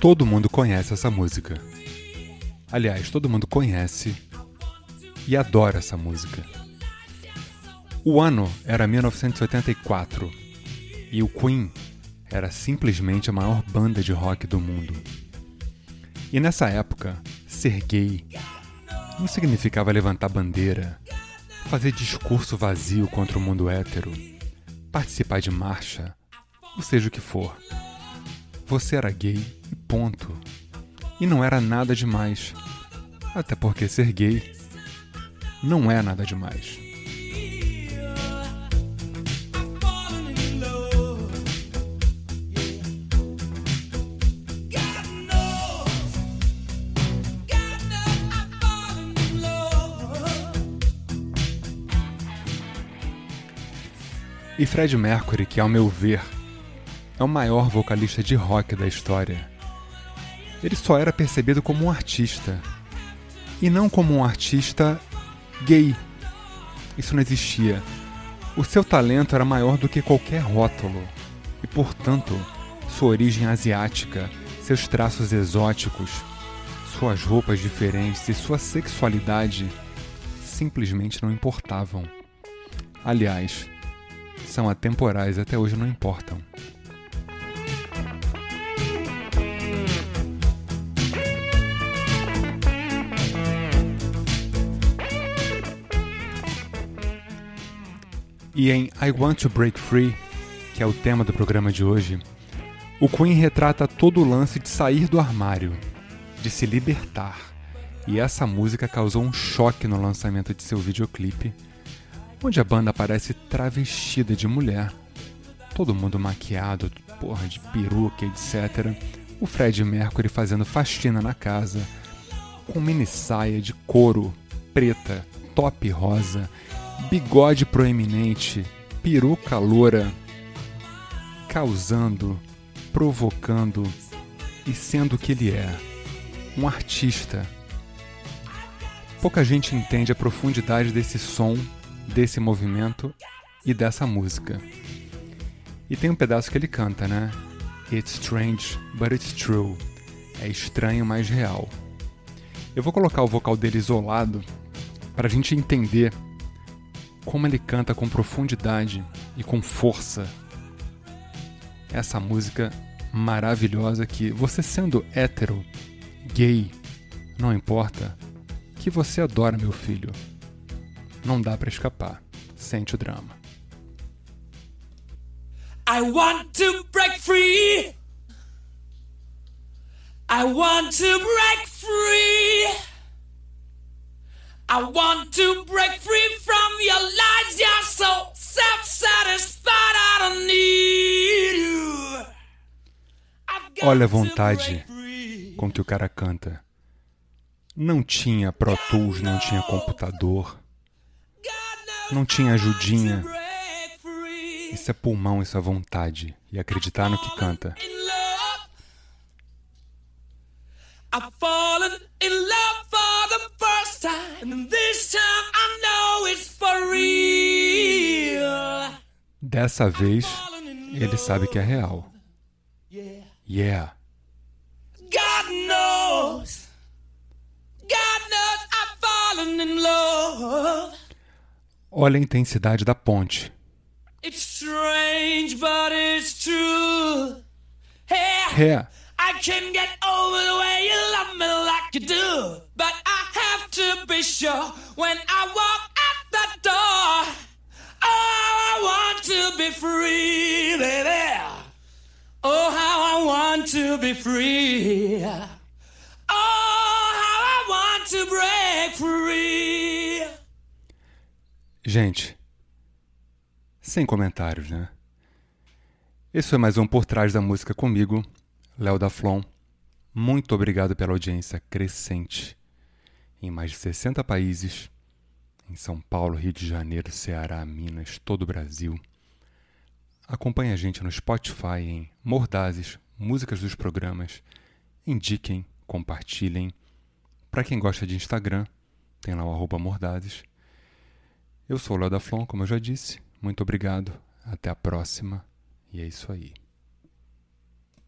Todo mundo conhece essa música. Aliás, todo mundo conhece e adora essa música. O ano era 1984 e o Queen era simplesmente a maior banda de rock do mundo. E nessa época, ser gay não significava levantar bandeira, fazer discurso vazio contra o mundo hétero, participar de marcha, ou seja o que for. Você era gay e ponto. E não era nada demais. Até porque ser gay não é nada demais. E Fred Mercury, que ao meu ver é o maior vocalista de rock da história, ele só era percebido como um artista e não como um artista gay. Isso não existia. O seu talento era maior do que qualquer rótulo e, portanto, sua origem asiática, seus traços exóticos, suas roupas diferentes e sua sexualidade simplesmente não importavam. Aliás, são atemporais até hoje não importam. E em I Want to Break Free, que é o tema do programa de hoje, o Queen retrata todo o lance de sair do armário, de se libertar. E essa música causou um choque no lançamento de seu videoclipe onde a banda aparece travestida de mulher, todo mundo maquiado, porra de peruca, etc. O Fred Mercury fazendo faxina na casa, com mini saia de couro preta, top rosa, bigode proeminente, peruca loura, causando, provocando e sendo o que ele é, um artista. Pouca gente entende a profundidade desse som desse movimento e dessa música. E tem um pedaço que ele canta, né? It's strange, but it's true. É estranho, mas real. Eu vou colocar o vocal dele isolado para a gente entender como ele canta com profundidade e com força essa música maravilhosa que você sendo hétero, gay, não importa, que você adora, meu filho. Não dá para escapar. Sente o drama. I want to break free. I want to break free. I want to break free from your lies. You're so self-satisfied. I don't need you. Olha a vontade com que o cara canta. Não tinha Pro Tools, não tinha computador. Não tinha ajudinha. Isso é pulmão, isso é vontade. E acreditar no que canta. Dessa vez, ele sabe que é real. Yeah. God knows. God knows I've fallen in love. Olha a intensidade da ponte. It's strange, but it's true. Hey. I can get over the way you love me like you do. But I have to be sure when I walk out the door. Oh, I want to be free, baby. Oh, how I want to be free. Gente, sem comentários, né? Esse foi mais um Por Trás da Música comigo, Léo da Flon. Muito obrigado pela audiência crescente em mais de 60 países, em São Paulo, Rio de Janeiro, Ceará, Minas, todo o Brasil. Acompanhe a gente no Spotify em Mordazes, músicas dos programas. Indiquem, compartilhem. Para quem gosta de Instagram, tem lá o arroba Mordazes. Eu sou o Léo Flon, como eu já disse. Muito obrigado. Até a próxima. E é isso aí.